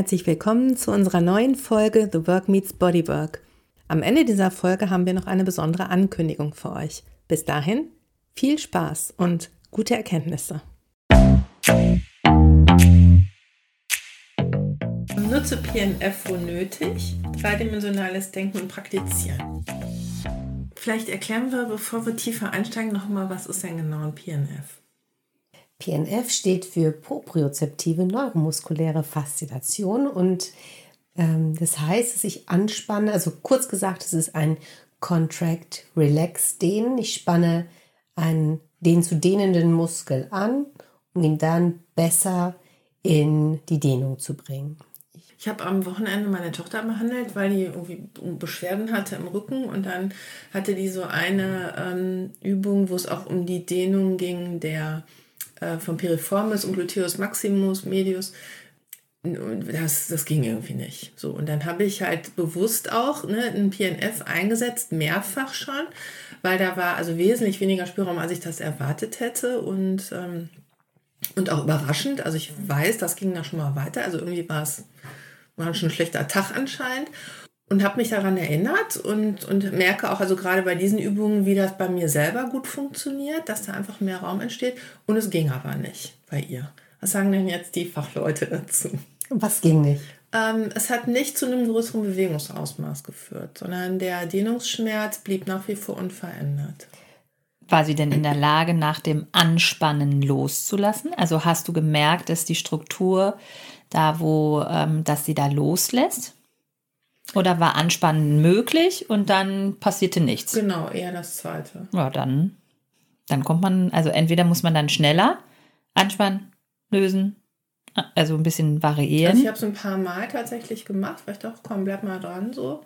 Herzlich willkommen zu unserer neuen Folge The Work Meets Bodywork. Am Ende dieser Folge haben wir noch eine besondere Ankündigung für euch. Bis dahin viel Spaß und gute Erkenntnisse. Nutze PNF wo nötig, dreidimensionales Denken und Praktizieren. Vielleicht erklären wir, bevor wir tiefer einsteigen, nochmal, was ist denn genau ein PNF? PNF steht für propriozeptive neuromuskuläre Faszination und ähm, das heißt, dass ich anspanne, also kurz gesagt, es ist ein Contract Relax Dehnen. Ich spanne einen den zu dehnenden Muskel an, um ihn dann besser in die Dehnung zu bringen. Ich habe am Wochenende meine Tochter behandelt, weil die irgendwie Beschwerden hatte im Rücken und dann hatte die so eine ähm, Übung, wo es auch um die Dehnung ging der äh, vom Piriformis und Gluteus maximus, medius. Das, das ging irgendwie nicht. So, und dann habe ich halt bewusst auch ne, ein PNF eingesetzt, mehrfach schon, weil da war also wesentlich weniger Spielraum, als ich das erwartet hätte. Und, ähm, und auch überraschend. Also ich weiß, das ging da schon mal weiter. Also irgendwie war es schon ein schlechter Tag anscheinend und habe mich daran erinnert und, und merke auch, also gerade bei diesen Übungen, wie das bei mir selber gut funktioniert, dass da einfach mehr Raum entsteht. Und es ging aber nicht bei ihr. Was sagen denn jetzt die Fachleute dazu? Was ging nicht? Ähm, es hat nicht zu einem größeren Bewegungsausmaß geführt, sondern der Dehnungsschmerz blieb nach wie vor unverändert. War sie denn in der Lage, nach dem Anspannen loszulassen? Also hast du gemerkt, dass die Struktur da, wo, ähm, dass sie da loslässt? Oder war Anspannen möglich und dann passierte nichts? Genau, eher das Zweite. Ja, dann, dann kommt man, also entweder muss man dann schneller anspannen, lösen, also ein bisschen variieren. Also ich habe es ein paar Mal tatsächlich gemacht, weil ich dachte, komm, bleib mal dran so.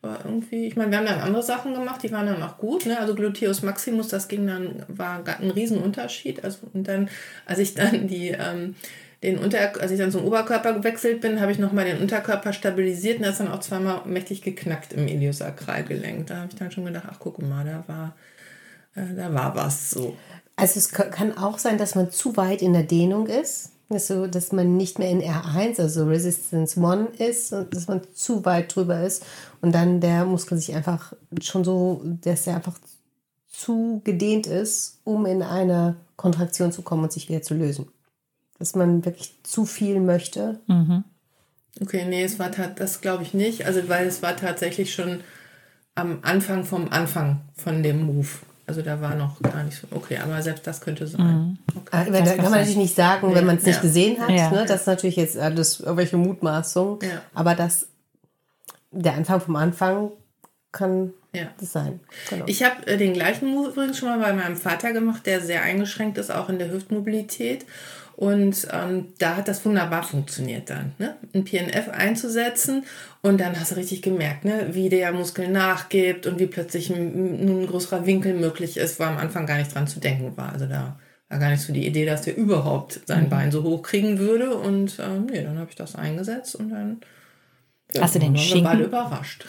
Aber irgendwie, ich meine, wir haben dann andere Sachen gemacht, die waren dann auch gut, ne? Also Gluteus Maximus, das ging dann, war ein Riesenunterschied. Also, und dann, als ich dann die ähm, den Unter, als ich dann zum Oberkörper gewechselt bin, habe ich nochmal den Unterkörper stabilisiert und das dann auch zweimal mächtig geknackt im Iliosakralgelenk. Da habe ich dann schon gedacht, ach guck mal, da war, äh, da war was so. Also es kann auch sein, dass man zu weit in der Dehnung ist. So, dass man nicht mehr in R1, also Resistance 1 ist, und dass man zu weit drüber ist und dann der Muskel sich einfach schon so, dass er einfach zu gedehnt ist, um in eine Kontraktion zu kommen und sich wieder zu lösen dass man wirklich zu viel möchte. Mhm. Okay, nee, es war das glaube ich nicht. Also weil es war tatsächlich schon am Anfang vom Anfang von dem Move. Also da war noch gar nicht so. Okay, aber selbst das könnte sein. Mhm. Okay. Ah, da kann man natürlich nicht sagen, wenn man es nicht ja. gesehen hat. Ja. Ne? Das ist natürlich jetzt alles irgendwelche Mutmaßungen. Ja. Aber das, der Anfang vom Anfang kann ja. das sein. Genau. Ich habe äh, den gleichen Move übrigens schon mal bei meinem Vater gemacht, der sehr eingeschränkt ist, auch in der Hüftmobilität. Und ähm, da hat das wunderbar funktioniert dann, ne? ein PNF einzusetzen und dann hast du richtig gemerkt, ne? wie der Muskel nachgibt und wie plötzlich ein, ein größerer Winkel möglich ist, wo am Anfang gar nicht dran zu denken war. Also da war gar nicht so die Idee, dass der überhaupt sein mhm. Bein so hoch kriegen würde. Und ähm, nee, dann habe ich das eingesetzt und dann ja, hast du den Schinken? überrascht.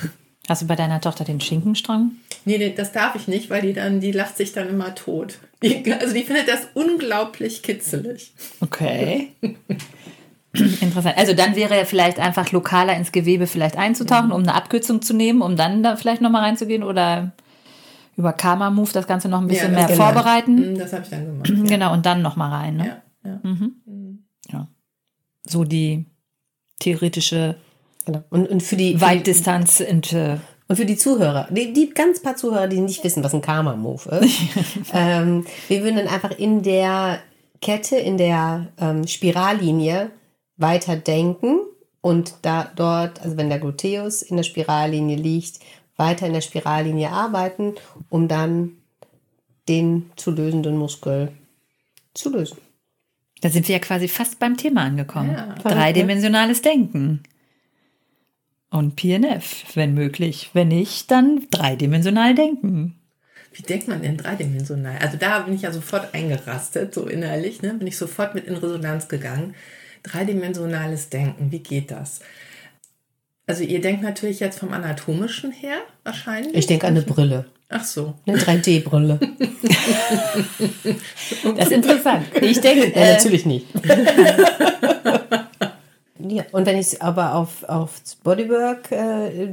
Hast du bei deiner Tochter den Schinkenstrang? Nee, das darf ich nicht, weil die dann, die lacht sich dann immer tot. Die, also die findet das unglaublich kitzelig. Okay. Interessant. Also dann wäre ja vielleicht einfach lokaler ins Gewebe vielleicht einzutauchen, um eine Abkürzung zu nehmen, um dann da vielleicht nochmal reinzugehen oder über Karma Move das Ganze noch ein bisschen ja, mehr genau. vorbereiten. Mhm, das habe ich dann gemacht. Ja. Genau, und dann nochmal rein. Ne? Ja, ja. Mhm. mhm. ja. So die theoretische Genau. Und, und für die Weitdistanz und, äh, und für die Zuhörer, die, die ganz paar Zuhörer, die nicht wissen, was ein Karma-Move ist, ähm, wir würden dann einfach in der Kette, in der ähm, Spirallinie weiter denken und da dort, also wenn der Gluteus in der Spirallinie liegt, weiter in der Spirallinie arbeiten, um dann den zu lösenden Muskel zu lösen. Da sind wir ja quasi fast beim Thema angekommen. Ja, Dreidimensionales Denken. Und PNF, wenn möglich. Wenn nicht, dann dreidimensional denken. Wie denkt man denn dreidimensional? Also da bin ich ja sofort eingerastet, so innerlich, ne? bin ich sofort mit in Resonanz gegangen. Dreidimensionales Denken, wie geht das? Also ihr denkt natürlich jetzt vom anatomischen her wahrscheinlich. Ich denke an eine Brille. Ach so. Eine 3D-Brille. das ist interessant. Ich denke. Ja, natürlich nicht. Ja, und wenn ich es aber auf, auf Bodywork äh,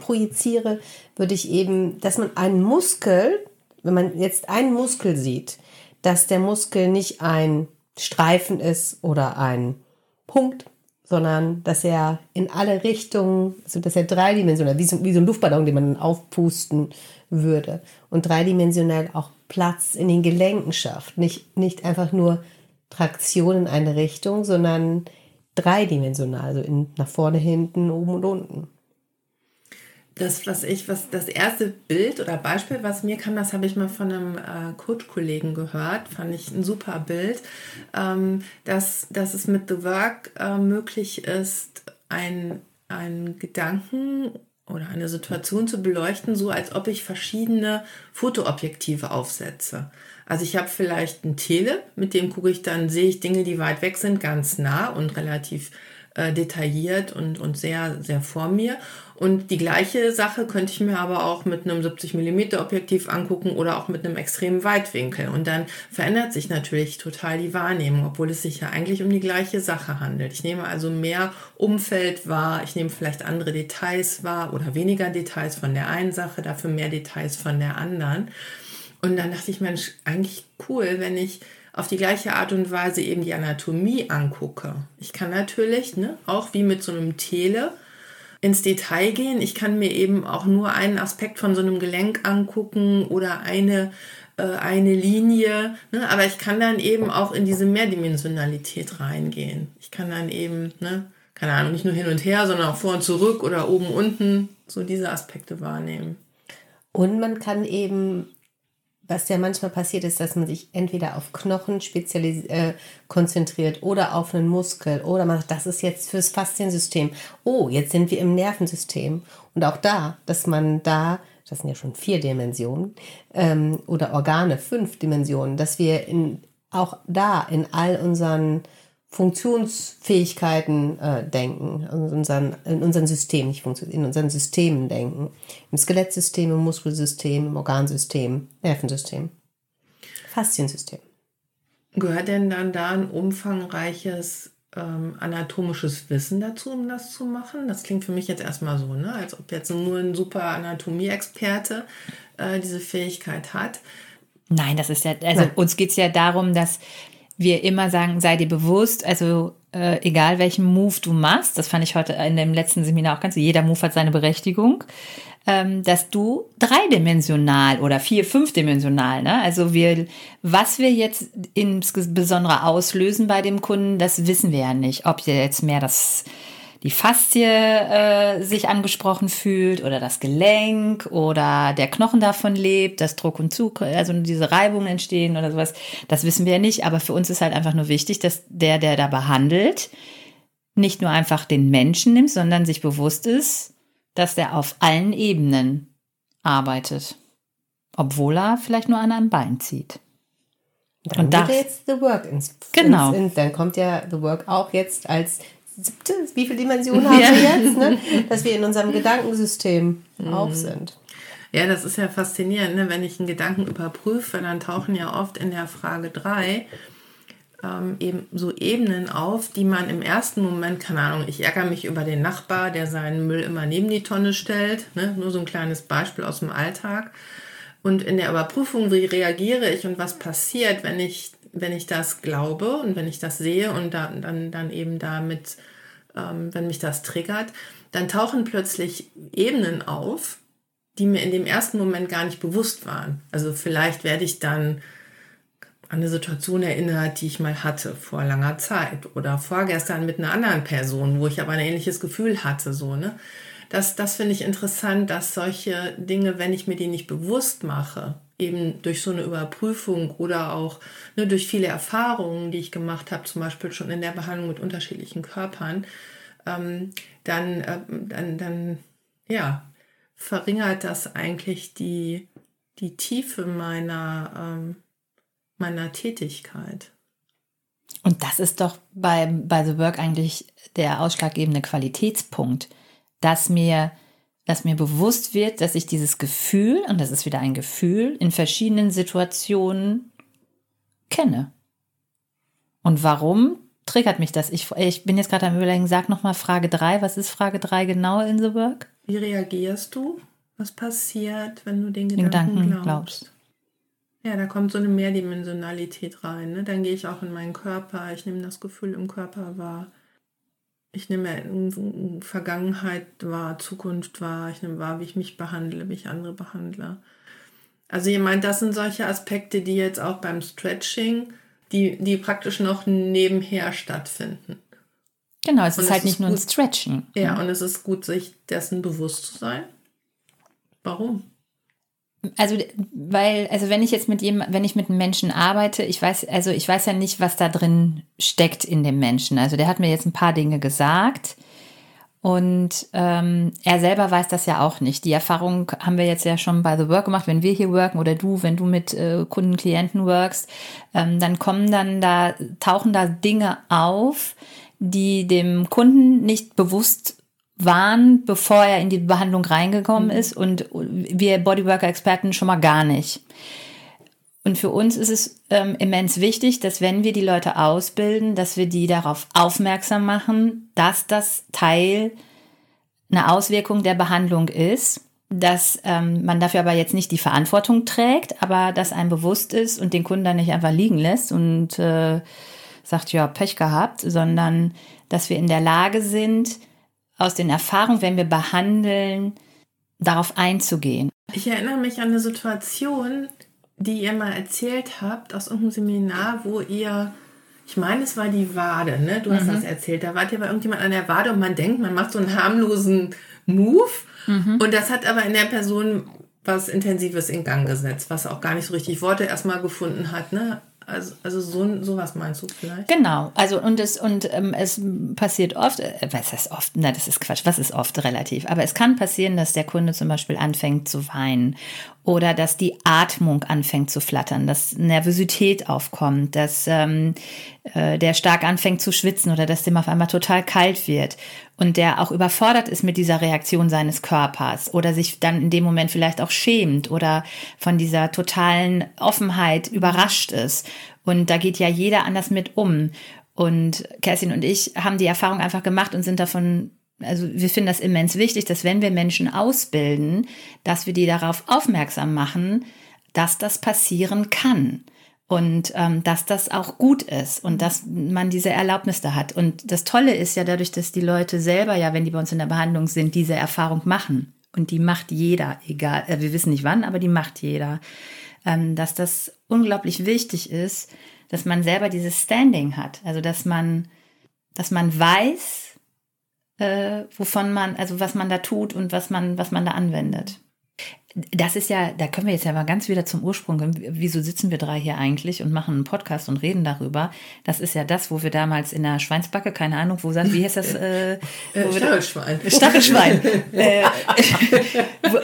projiziere, würde ich eben, dass man einen Muskel, wenn man jetzt einen Muskel sieht, dass der Muskel nicht ein Streifen ist oder ein Punkt, sondern dass er in alle Richtungen, also dass er dreidimensional, wie so, wie so ein Luftballon, den man aufpusten würde und dreidimensional auch Platz in den Gelenken schafft. Nicht, nicht einfach nur Traktion in eine Richtung, sondern dreidimensional, also in, nach vorne, hinten, oben und unten. Das, was ich, was das erste Bild oder Beispiel, was mir kam, das habe ich mal von einem äh, Coach-Kollegen gehört, fand ich ein super Bild, ähm, dass, dass es mit The Work äh, möglich ist, ein, ein Gedanken oder eine Situation zu beleuchten, so als ob ich verschiedene Fotoobjektive aufsetze. Also ich habe vielleicht ein Tele, mit dem gucke ich dann, sehe ich Dinge, die weit weg sind, ganz nah und relativ äh, detailliert und, und sehr, sehr vor mir. Und die gleiche Sache könnte ich mir aber auch mit einem 70 mm Objektiv angucken oder auch mit einem extremen Weitwinkel. Und dann verändert sich natürlich total die Wahrnehmung, obwohl es sich ja eigentlich um die gleiche Sache handelt. Ich nehme also mehr Umfeld wahr, ich nehme vielleicht andere Details wahr oder weniger Details von der einen Sache, dafür mehr Details von der anderen. Und dann dachte ich, Mensch, eigentlich cool, wenn ich auf die gleiche Art und Weise eben die Anatomie angucke. Ich kann natürlich, ne, auch wie mit so einem Tele, ins Detail gehen. Ich kann mir eben auch nur einen Aspekt von so einem Gelenk angucken oder eine, äh, eine Linie. Ne? Aber ich kann dann eben auch in diese Mehrdimensionalität reingehen. Ich kann dann eben, ne, keine Ahnung, nicht nur hin und her, sondern auch vor und zurück oder oben, unten, so diese Aspekte wahrnehmen. Und man kann eben was ja manchmal passiert ist, dass man sich entweder auf Knochen spezialis äh, konzentriert oder auf einen Muskel oder man sagt, das ist jetzt fürs Fasziensystem. Oh, jetzt sind wir im Nervensystem. Und auch da, dass man da, das sind ja schon vier Dimensionen, ähm, oder Organe, fünf Dimensionen, dass wir in, auch da in all unseren Funktionsfähigkeiten äh, denken, in unseren, in unseren Systemen, nicht in unseren Systemen denken. Im Skelettsystem, im Muskelsystem, im Organsystem, Nervensystem, Fasziensystem. Gehört denn dann da ein umfangreiches ähm, anatomisches Wissen dazu, um das zu machen? Das klingt für mich jetzt erstmal so, ne? als ob jetzt nur ein super Anatomie-Experte äh, diese Fähigkeit hat. Nein, das ist ja, also Nein. uns geht es ja darum, dass wir immer sagen, sei dir bewusst, also äh, egal welchen Move du machst, das fand ich heute in dem letzten Seminar auch ganz, jeder Move hat seine Berechtigung, ähm, dass du dreidimensional oder vier, fünfdimensional, ne? Also wir, was wir jetzt insbesondere auslösen bei dem Kunden, das wissen wir ja nicht. Ob ihr jetzt mehr das die Faszie äh, sich angesprochen fühlt oder das Gelenk oder der Knochen davon lebt, dass Druck und Zug, also diese Reibungen entstehen oder sowas, das wissen wir ja nicht. Aber für uns ist halt einfach nur wichtig, dass der, der da behandelt, nicht nur einfach den Menschen nimmt, sondern sich bewusst ist, dass der auf allen Ebenen arbeitet. Obwohl er vielleicht nur an einem Bein zieht. Dann und da jetzt The Work ins, genau. Ins, in, dann kommt ja The Work auch jetzt als siebte, wie viele Dimensionen haben ja. wir jetzt, ne? dass wir in unserem Gedankensystem mhm. auch sind. Ja, das ist ja faszinierend. Ne? Wenn ich einen Gedanken überprüfe, dann tauchen ja oft in der Frage 3 ähm, eben so Ebenen auf, die man im ersten Moment, keine Ahnung, ich ärgere mich über den Nachbar, der seinen Müll immer neben die Tonne stellt. Ne? Nur so ein kleines Beispiel aus dem Alltag. Und in der Überprüfung, wie reagiere ich und was passiert, wenn ich wenn ich das glaube und wenn ich das sehe und da, dann, dann eben damit, ähm, wenn mich das triggert, dann tauchen plötzlich Ebenen auf, die mir in dem ersten Moment gar nicht bewusst waren. Also vielleicht werde ich dann an eine Situation erinnert, die ich mal hatte vor langer Zeit oder vorgestern mit einer anderen Person, wo ich aber ein ähnliches Gefühl hatte, so, ne? Das, das finde ich interessant, dass solche Dinge, wenn ich mir die nicht bewusst mache, eben durch so eine Überprüfung oder auch ne, durch viele Erfahrungen, die ich gemacht habe, zum Beispiel schon in der Behandlung mit unterschiedlichen Körpern, ähm, dann, äh, dann, dann, ja, verringert das eigentlich die, die Tiefe meiner, ähm, meiner Tätigkeit. Und das ist doch bei, bei The Work eigentlich der ausschlaggebende Qualitätspunkt, dass mir dass mir bewusst wird, dass ich dieses Gefühl, und das ist wieder ein Gefühl, in verschiedenen Situationen kenne. Und warum triggert mich das. Ich, ich bin jetzt gerade am Überlegen, sag nochmal Frage 3. Was ist Frage 3 genau in the work? Wie reagierst du? Was passiert, wenn du den Gedanken, Gedanken glaubst? glaubst. Ja, da kommt so eine Mehrdimensionalität rein. Ne? Dann gehe ich auch in meinen Körper, ich nehme das Gefühl im Körper wahr. Ich nehme Vergangenheit wahr, Zukunft wahr, ich nehme wahr, wie ich mich behandle, wie ich andere behandle. Also ihr meint, das sind solche Aspekte, die jetzt auch beim Stretching, die, die praktisch noch nebenher stattfinden. Genau, es Und ist es halt ist nicht nur ein gut. Stretchen. Ja, und es ist gut, sich dessen bewusst zu sein. Warum? Also, weil, also wenn ich jetzt mit jemand, wenn ich mit einem Menschen arbeite, ich weiß, also ich weiß ja nicht, was da drin steckt in dem Menschen. Also der hat mir jetzt ein paar Dinge gesagt und ähm, er selber weiß das ja auch nicht. Die Erfahrung haben wir jetzt ja schon bei The Work gemacht, wenn wir hier worken oder du, wenn du mit äh, Kunden, Klienten workst, ähm, dann kommen dann da, tauchen da Dinge auf, die dem Kunden nicht bewusst waren, bevor er in die Behandlung reingekommen ist und wir Bodyworker-Experten schon mal gar nicht. Und für uns ist es ähm, immens wichtig, dass wenn wir die Leute ausbilden, dass wir die darauf aufmerksam machen, dass das Teil eine Auswirkung der Behandlung ist, dass ähm, man dafür aber jetzt nicht die Verantwortung trägt, aber dass einem bewusst ist und den Kunden dann nicht einfach liegen lässt und äh, sagt, ja, Pech gehabt, sondern dass wir in der Lage sind, aus den Erfahrungen, wenn wir behandeln, darauf einzugehen. Ich erinnere mich an eine Situation, die ihr mal erzählt habt aus irgendeinem Seminar, wo ihr, ich meine, es war die Wade, ne? Du hast das erzählt. Da wart ihr bei irgendjemand an der Wade und man denkt, man macht so einen harmlosen Move. Und das hat aber in der Person was Intensives in Gang gesetzt, was auch gar nicht so richtig Worte erstmal gefunden hat, ne? Also, also so, sowas meinst du vielleicht? Genau, also und es und ähm, es passiert oft, äh, was heißt oft? Na, das ist Quatsch. Was ist oft relativ? Aber es kann passieren, dass der Kunde zum Beispiel anfängt zu weinen oder dass die Atmung anfängt zu flattern, dass Nervosität aufkommt, dass ähm, äh, der stark anfängt zu schwitzen oder dass dem auf einmal total kalt wird und der auch überfordert ist mit dieser Reaktion seines Körpers oder sich dann in dem Moment vielleicht auch schämt oder von dieser totalen Offenheit überrascht ist. Und da geht ja jeder anders mit um. Und Kerstin und ich haben die Erfahrung einfach gemacht und sind davon also wir finden das immens wichtig, dass wenn wir Menschen ausbilden, dass wir die darauf aufmerksam machen, dass das passieren kann und ähm, dass das auch gut ist und dass man diese Erlaubnis da hat. Und das Tolle ist ja dadurch, dass die Leute selber ja, wenn die bei uns in der Behandlung sind, diese Erfahrung machen. Und die macht jeder, egal, äh, wir wissen nicht wann, aber die macht jeder. Ähm, dass das unglaublich wichtig ist, dass man selber dieses Standing hat. Also dass man, dass man weiß, äh, wovon man, also was man da tut und was man, was man da anwendet. Das ist ja, da können wir jetzt ja mal ganz wieder zum Ursprung. kommen. Wieso sitzen wir drei hier eigentlich und machen einen Podcast und reden darüber? Das ist ja das, wo wir damals in der Schweinsbacke, keine Ahnung, wo sagt, wie heißt das? Äh, wo wir da- Stachelschwein. Stachelschwein. äh,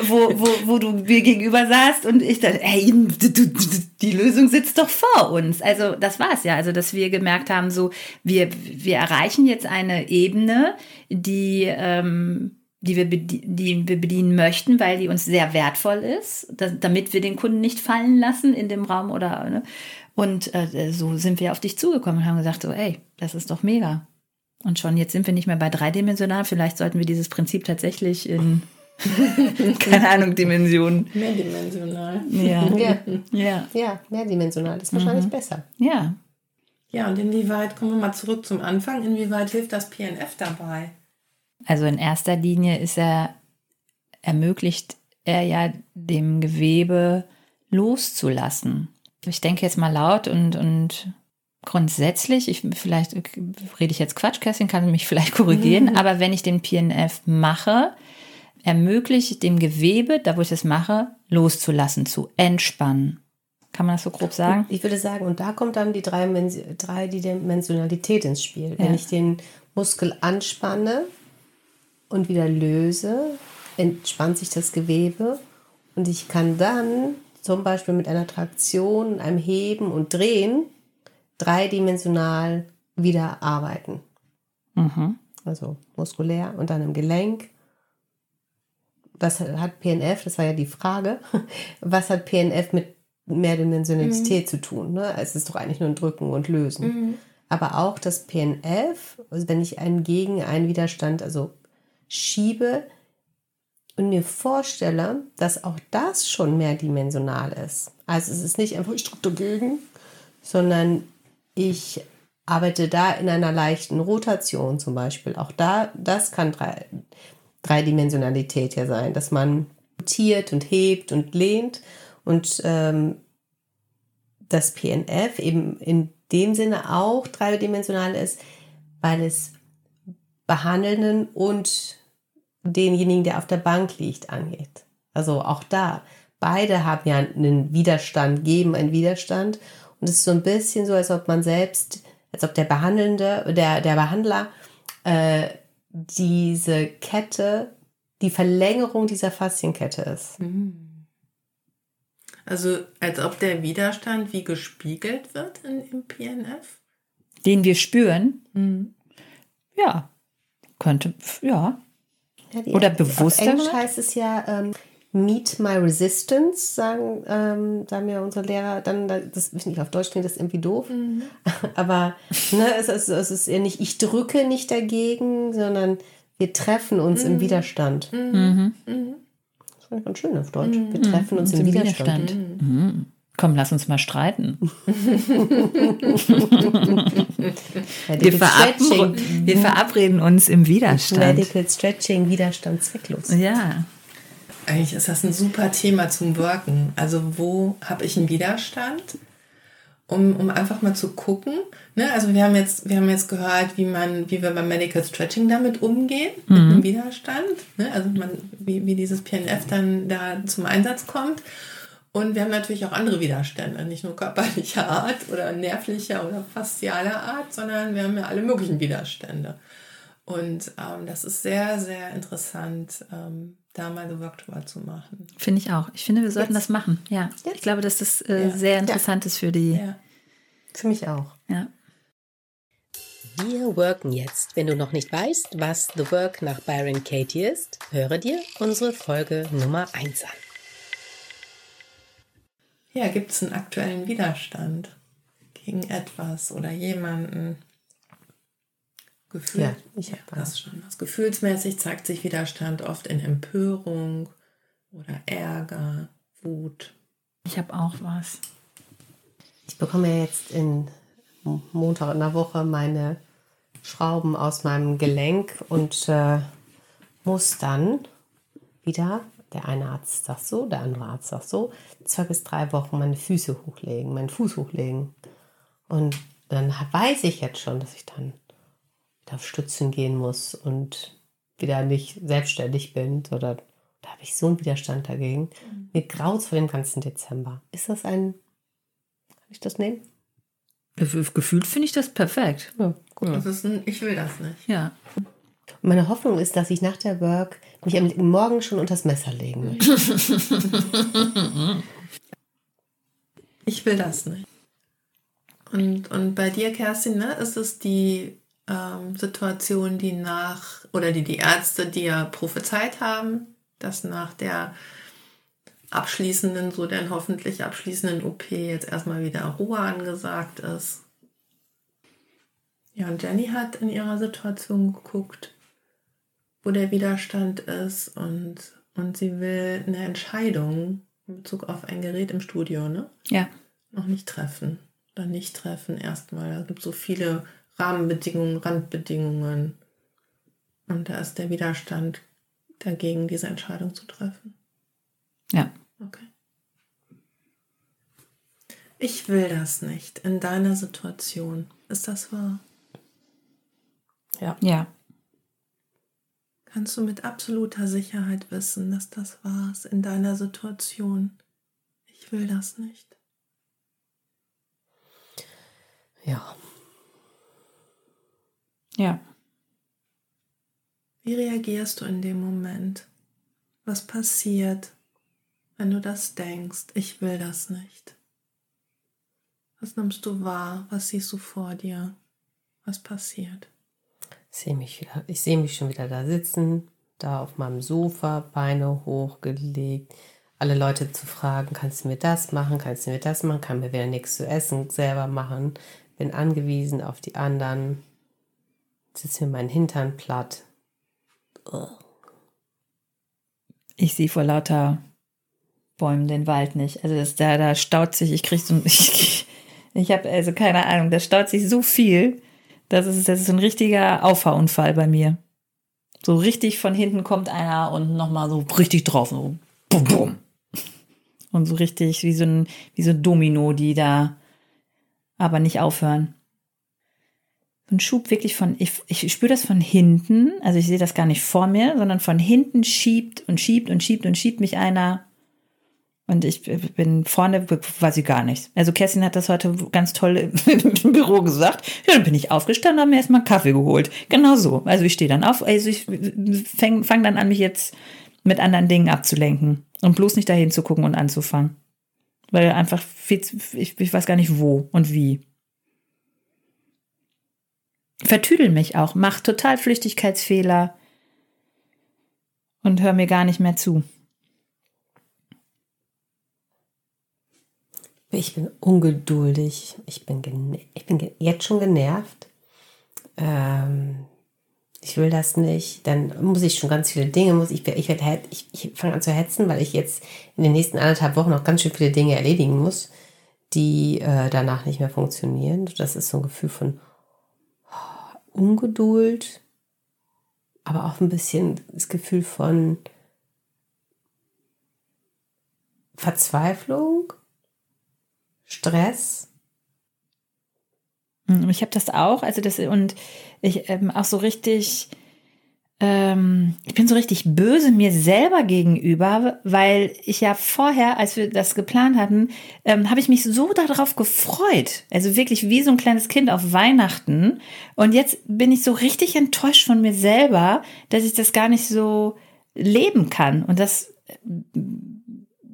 wo, wo, wo du mir gegenüber saßt und ich hey, du- du- die Lösung sitzt doch vor uns. Also das war es ja. Also, dass wir gemerkt haben, so, wir, wir erreichen jetzt eine Ebene, die, ähm, die, wir, die wir bedienen möchten, weil die uns sehr wertvoll ist, da, damit wir den Kunden nicht fallen lassen in dem Raum oder, ne? Und äh, so sind wir auf dich zugekommen und haben gesagt, so, ey, das ist doch mega. Und schon jetzt sind wir nicht mehr bei dreidimensional. Vielleicht sollten wir dieses Prinzip tatsächlich in, keine Ahnung, Dimensionen. Mehrdimensional. Ja. Ja, Ja. ja mehrdimensional ist wahrscheinlich besser. Ja. Ja, und inwieweit, kommen wir mal zurück zum Anfang, inwieweit hilft das PNF dabei? Also in erster Linie ist er, ermöglicht er ja dem Gewebe loszulassen. Ich denke jetzt mal laut und, und grundsätzlich, ich, vielleicht rede ich jetzt Quatsch, Kerstin kann mich vielleicht korrigieren, aber wenn ich den PNF mache, ermöglicht dem Gewebe, da wo ich es mache, loszulassen, zu entspannen. Kann man das so grob sagen? Ich würde sagen, und da kommt dann die Dreidimensionalität ins Spiel. Wenn Ja. ich den Muskel anspanne und wieder löse, entspannt sich das Gewebe und ich kann dann zum Beispiel mit einer Traktion, einem Heben und Drehen dreidimensional wieder arbeiten. Mhm. Also muskulär und dann im Gelenk. Was hat PNF, das war ja die Frage, was hat PNF mit Mehrdimensionalität zu tun? Ne? Es ist doch eigentlich nur ein Drücken und Lösen. aber auch das PNF, also wenn ich einen gegen einen Widerstand, also schiebe und mir vorstelle, dass auch das schon mehrdimensional ist. Also es ist nicht einfach, ich drücke dagegen, sondern ich arbeite da in einer leichten Rotation zum Beispiel. Auch da, das kann drei, Dreidimensionalität ja sein, dass man rotiert und hebt und lehnt und ähm, das PNF eben in dem Sinne auch dreidimensional ist, weil es Behandelnden und denjenigen, der auf der Bank liegt, angeht. Also auch da, beide haben ja einen Widerstand, geben einen Widerstand und es ist so ein bisschen so, als ob man selbst, als ob der Behandelnde, der, der Behandler äh, diese Kette die Verlängerung dieser Faszienkette ist. Mhm. Also als ob der Widerstand wie gespiegelt wird in, im PNF? Den wir spüren? Mhm. Ja, könnte, ja. ja Oder bewusster. Auf Englisch heißt es ja ähm, Meet My Resistance, sagen, ähm, sagen mir unsere Lehrer. Dann, das finde ich auf Deutsch klingt das irgendwie doof. Mhm. Aber ne, es, es, es ist ja nicht, ich drücke nicht dagegen, sondern wir treffen uns mhm. im Widerstand. Mhm. Mhm. Das fand ich ganz schön auf Deutsch. Wir mhm. treffen uns, im, Widerstand. Widerstand. Komm, lass uns mal streiten. wir, verabr wir, verabreden uns im Widerstand. Medical Stretching, Widerstand zwecklos. Ja. Eigentlich ist das ein super Thema zum Worken. Also wo habe ich einen Widerstand? um, um einfach mal zu gucken. Ne? Also wir haben jetzt, wir haben jetzt gehört, wie man, wie wir beim Medical Stretching damit umgehen, mhm. mit dem Widerstand. Ne? Also man, wie, wie dieses PNF dann da zum Einsatz kommt. Und wir haben natürlich auch andere Widerstände, nicht nur körperlicher Art oder nervlicher oder faszialer Art, sondern wir haben ja alle möglichen Widerstände. Und ähm, das ist sehr, sehr interessant, ähm, da mal so Workshop zu machen. Finde ich auch. Ich finde, wir sollten Jetzt. das machen. Ja. Jetzt. Ich glaube, dass das äh, ja. sehr interessant ja. ist für die. Ja. Für mich auch. Ja. Wir worken jetzt. Wenn du noch nicht weißt, was The Work nach Byron Katie ist, höre dir unsere Folge Nummer 1 an. Ja, gibt es einen aktuellen Widerstand gegen etwas oder jemanden? Gefühl, ja, ich habe das schon. Was. Gefühlsmäßig zeigt sich Widerstand oft in Empörung oder Ärger, Wut. Ich habe auch was. Ich bekomme ja jetzt in Montag in der Woche meine Schrauben aus meinem Gelenk und äh, muss dann wieder, der eine Arzt sagt so, der andere Arzt sagt so, zwei bis drei Wochen meine Füße hochlegen, meinen Fuß hochlegen. Und dann weiß ich jetzt schon, dass ich dann wieder auf Stützen gehen muss und wieder nicht selbstständig bin, oder da habe ich so einen Widerstand dagegen. Mhm. Mir graut vor dem ganzen Dezember. Ist das ein, kann ich das nehmen? Gefühlt finde ich das perfekt. Ja, gut. Das ist ein, ich will das nicht. Ja. meine Hoffnung ist, dass ich nach der Work mich am Morgen schon unter das Messer legen ich will das nicht. Und, und bei dir, Kerstin, ne, ist es die ähm, Situation, die nach, oder die die Ärzte dir prophezeit haben, dass nach der abschließenden, so denn hoffentlich abschließenden OP jetzt erstmal wieder Ruhe angesagt ist. Ja, und Jenny hat in ihrer Situation geguckt, wo der Widerstand ist und, und sie will eine Entscheidung in Bezug auf ein Gerät im Studio, ne? Ja. Noch nicht treffen. Oder nicht treffen erstmal. Es gibt so viele Rahmenbedingungen, Randbedingungen. Und da ist der Widerstand dagegen, diese Entscheidung zu treffen. Ja. Okay. Ich will das nicht in deiner Situation. Ist das wahr? Ja. Ja. Kannst du mit absoluter Sicherheit wissen, dass das wahr ist in deiner Situation? Ich will das nicht. Ja. Ja. Wie reagierst du in dem Moment? Was passiert, wenn du das denkst? Ich will das nicht. Was nimmst du wahr? Was siehst du vor dir? Was passiert? Ich sehe mich, wieder, ich sehe mich schon wieder da sitzen, da auf meinem Sofa, Beine hochgelegt, alle Leute zu fragen, kannst du mir das machen, kannst du mir das machen, kann mir wieder nichts zu essen selber machen, bin angewiesen auf die anderen, sitze mir meinen Hintern platt. Ich sehe vor lauter Bäumen den Wald nicht. Also das, da, da staut sich, ich kriege so ich, ich habe also keine Ahnung, da staut sich so viel, das ist, ist ein richtiger Auffahrunfall bei mir. So richtig von hinten kommt einer und nochmal so richtig drauf. So bum, bum. Und so richtig wie so ein, wie so ein Domino, die da aber nicht aufhören. So ein Schub wirklich von, ich, ich spüre das von hinten, also ich sehe das gar nicht vor mir, sondern von hinten schiebt und schiebt und schiebt und schiebt mich einer und ich bin vorne, weiß ich gar nichts. Also Kerstin hat das heute ganz toll im Büro gesagt. Ja, dann bin ich aufgestanden, habe mir erstmal einen Kaffee geholt. Genau so. Also ich stehe dann auf, also ich fange fang dann an, mich jetzt mit anderen Dingen abzulenken und bloß nicht dahin zu gucken und anzufangen. Weil einfach viel, ich, ich weiß gar nicht wo und wie. Vertüdel mich auch, mach total Flüchtigkeitsfehler und hör mir gar nicht mehr zu. Ich bin ungeduldig. Ich bin, ich bin jetzt schon genervt. Ähm, ich will das nicht. Dann muss ich schon ganz viele Dinge, muss ich, ich, ich, ich fange an zu hetzen, weil ich jetzt in den nächsten anderthalb Wochen noch ganz schön viele Dinge erledigen muss, die äh, danach nicht mehr funktionieren. Das ist so ein Gefühl von oh, Ungeduld, aber auch ein bisschen das Gefühl von Verzweiflung Stress? Hm, ich habe das auch, also das und ich ähm, auch so richtig, ähm, ich bin so richtig böse mir selber gegenüber, weil ich ja vorher, als wir das geplant hatten, ähm, habe ich mich so darauf gefreut, also wirklich wie so ein kleines Kind auf Weihnachten. Und jetzt bin ich so richtig enttäuscht von mir selber, dass ich das gar nicht so leben kann. Und das äh,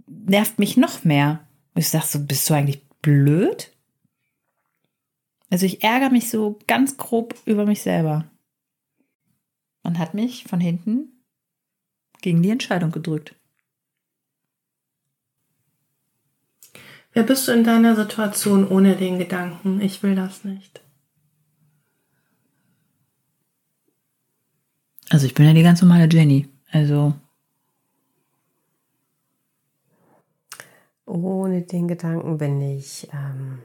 nervt mich noch mehr. Ich sag so, bist du eigentlich blöd? Also ich ärgere mich so ganz grob über mich selber. Man hat mich von hinten gegen die Entscheidung gedrückt. Wer bist du in deiner Situation ohne den Gedanken, ich will das nicht? Also ich bin ja die ganz normale Jenny. Also Ohne den Gedanken bin ich, ähm,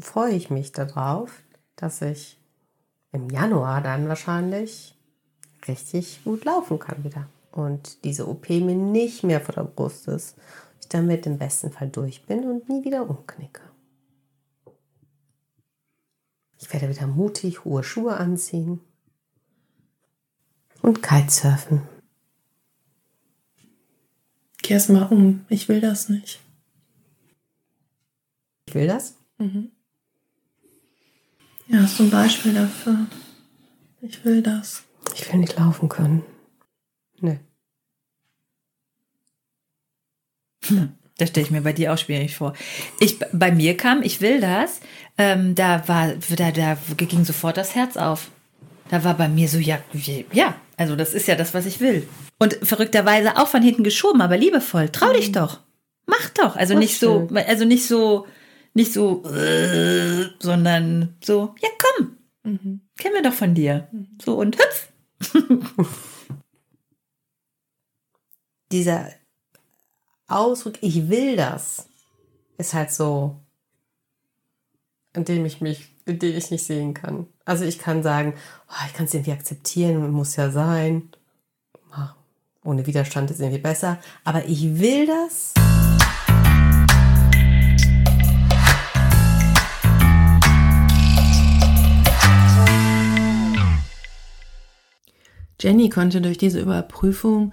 freue ich mich darauf, dass ich im Januar dann wahrscheinlich richtig gut laufen kann wieder. Und diese OP mir nicht mehr vor der Brust ist. Ich damit im besten Fall durch bin und nie wieder umknicke. Ich werde wieder mutig hohe Schuhe anziehen und Kitesurfen. Kehr's mal um. Ich will das nicht. Ich will das. Mhm. Ja, hast du ein Beispiel dafür? Ich will das. Ich will nicht laufen können. Nee. Hm, das stelle ich mir bei dir auch schwierig vor. Ich, bei mir kam, ich will das, ähm, da war, da, da ging sofort das Herz auf. Da war bei mir so, ja, ja, also das ist ja das, was ich will. Und verrückterweise auch von hinten geschoben, aber liebevoll. Trau dich mhm. doch. Mach doch. Also das nicht stimmt. so, also nicht so, nicht so, äh, sondern so, ja komm, mhm. kennen wir doch von dir. Mhm. So und hüpf. Dieser Ausdruck, ich will das, ist halt so, in dem ich mich, in dem ich nicht sehen kann. Also ich kann sagen, oh, ich kann es irgendwie akzeptieren, muss ja sein. Ohne Widerstand ist irgendwie besser. Aber ich will das. Jenny konnte durch diese Überprüfung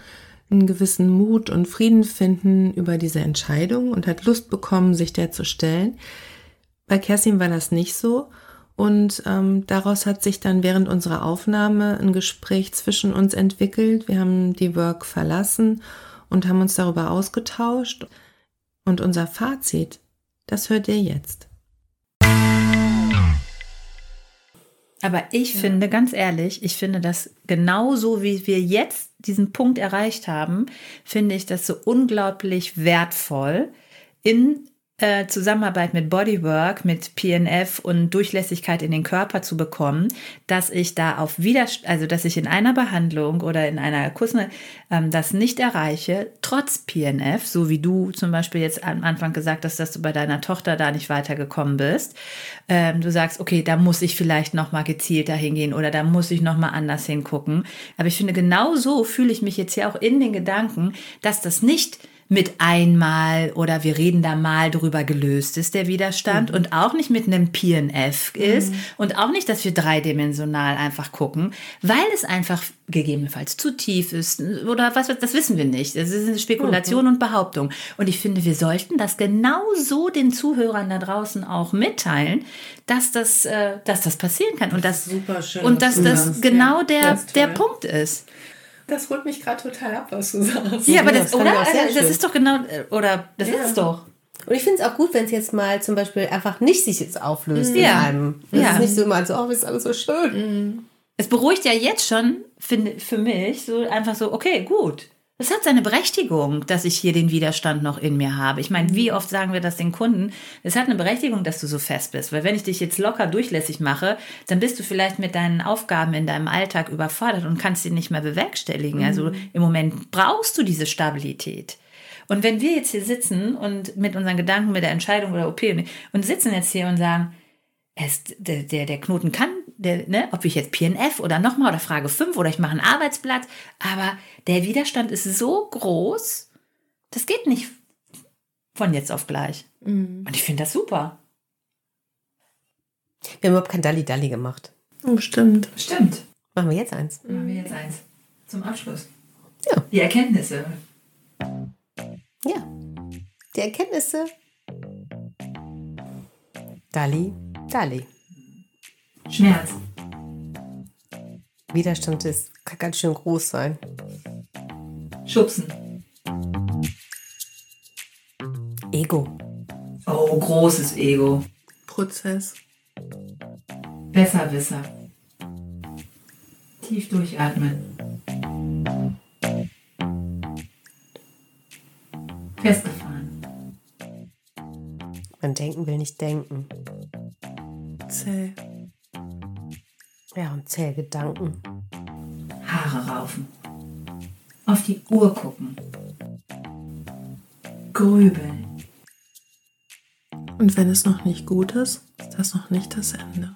einen gewissen Mut und Frieden finden über diese Entscheidung und hat Lust bekommen, sich der zu stellen. Bei Kerstin war das nicht so. Und ähm, daraus hat sich dann während unserer Aufnahme ein Gespräch zwischen uns entwickelt. Wir haben die Work verlassen und haben uns darüber ausgetauscht. Und unser Fazit, das hört ihr jetzt. Aber ich ja. finde, ganz ehrlich, ich finde das genauso, wie wir jetzt diesen Punkt erreicht haben, finde ich das so unglaublich wertvoll in äh, Zusammenarbeit mit Bodywork, mit PNF und Durchlässigkeit in den Körper zu bekommen, dass ich da auf Widerstand, also dass ich in einer Behandlung oder in einer Kurse ähm, das nicht erreiche, trotz PNF, so wie du zum Beispiel jetzt am Anfang gesagt hast, dass du bei deiner Tochter da nicht weitergekommen bist. Ähm, du sagst, okay, da muss ich vielleicht noch mal gezielter hingehen oder da muss ich noch mal anders hingucken. Aber ich finde, genau so fühle ich mich jetzt hier auch in den Gedanken, dass das nicht mit einmal oder wir reden da mal drüber gelöst ist der Widerstand mhm. und auch nicht mit einem PNF ist mhm. und auch nicht, dass wir dreidimensional einfach gucken, weil es einfach gegebenenfalls zu tief ist oder was, das wissen wir nicht. Das ist eine Spekulation mhm. und Behauptung. Und ich finde, wir sollten das genau so den Zuhörern da draußen auch mitteilen, dass das, äh, dass das passieren kann und das, Super schön, und dass das genau der, der Punkt ist. Das holt mich gerade total ab, was du sagst. Ja, aber das, das oder? Also, das ist doch genau, oder das ja. ist doch. Und ich finde es auch gut, wenn es jetzt mal zum Beispiel einfach nicht sich jetzt auflöst ja. in einem. Das ja. ist nicht so immer so, oh, ist alles so schön. Mhm. Es beruhigt ja jetzt schon, finde für mich, so einfach so, okay, gut. Es hat seine Berechtigung, dass ich hier den Widerstand noch in mir habe. Ich meine, wie oft sagen wir das den Kunden? Es hat eine Berechtigung, dass du so fest bist. Weil wenn ich dich jetzt locker durchlässig mache, dann bist du vielleicht mit deinen Aufgaben in deinem Alltag überfordert und kannst sie nicht mehr bewerkstelligen. Also mhm. Also im Moment brauchst du diese Stabilität. Und wenn wir jetzt hier sitzen und mit unseren Gedanken, mit der Entscheidung oder OP und sitzen jetzt hier und sagen, es, der, der, der Knoten kann, der, ne, ob ich jetzt PNF oder nochmal oder Frage 5 oder ich mache ein Arbeitsblatt, aber der Widerstand ist so groß, das geht nicht von jetzt auf gleich. Mhm. Und ich finde das super. Wir haben überhaupt kein Dalli-Dalli gemacht. Oh, stimmt. Stimmt. Machen wir jetzt eins. Machen wir jetzt eins. Zum Abschluss. Ja. Die Erkenntnisse. Ja. Die Erkenntnisse. Dalli, Dalli. Schmerz. Widerstand ist, kann ganz schön groß sein. Schubsen. Ego. Oh, großes Ego. Prozess. Besserwisser. Tief durchatmen. Festgefahren. Man denken will nicht denken. Zäh. Ja, und zäh Gedanken. Haare raufen. Auf die Uhr gucken. Grübeln. Und wenn es noch nicht gut ist, ist das noch nicht das Ende.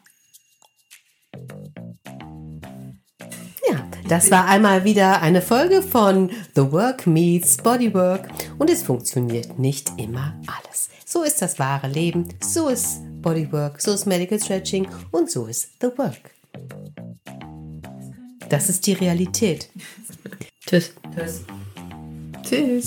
Ja, das war einmal wieder eine Folge von The Work Meets Bodywork und es funktioniert nicht immer alles. So ist das wahre Leben, so ist Bodywork, so ist Medical Stretching und so ist The Work. Das ist die Realität. Tschüss. Tschüss. Tschüss.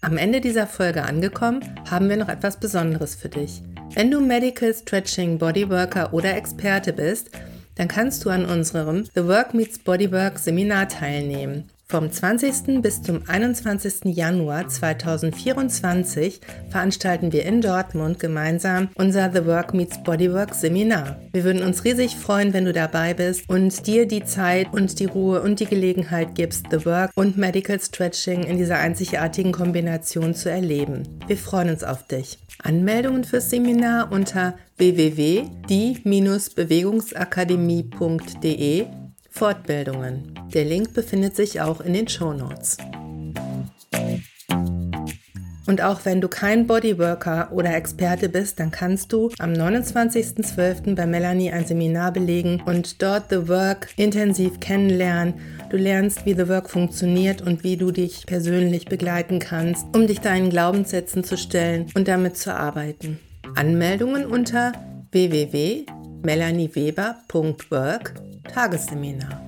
Am Ende dieser Folge angekommen, haben wir noch etwas Besonderes für dich. Wenn du Medical Stretching Bodyworker oder Experte bist, dann kannst du an unserem The Work Meets Bodywork Seminar teilnehmen. Vom 20. bis zum 21. Januar 2024 veranstalten wir in Dortmund gemeinsam unser The Work Meets Bodywork Seminar. Wir würden uns riesig freuen, wenn du dabei bist und dir die Zeit und die Ruhe und die Gelegenheit gibst, The Work und Medical Stretching in dieser einzigartigen Kombination zu erleben. Wir freuen uns auf dich. Anmeldungen fürs Seminar unter www.die-bewegungsakademie.de Fortbildungen. Der Link befindet sich auch in den Show Notes. Und auch wenn du kein Bodyworker oder Experte bist, dann kannst du am 29.12. bei Melanie ein Seminar belegen und dort The Work intensiv kennenlernen. Du lernst, wie The Work funktioniert und wie du dich persönlich begleiten kannst, um dich deinen Glaubenssätzen zu stellen und damit zu arbeiten. Anmeldungen unter www.melanieweber.work Tagesseminar.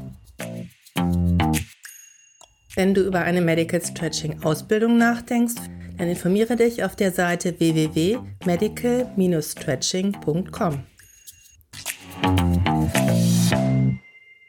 Wenn du über eine Medical Stretching Ausbildung nachdenkst, dann informiere dich auf der Seite www.medical-stretching.com.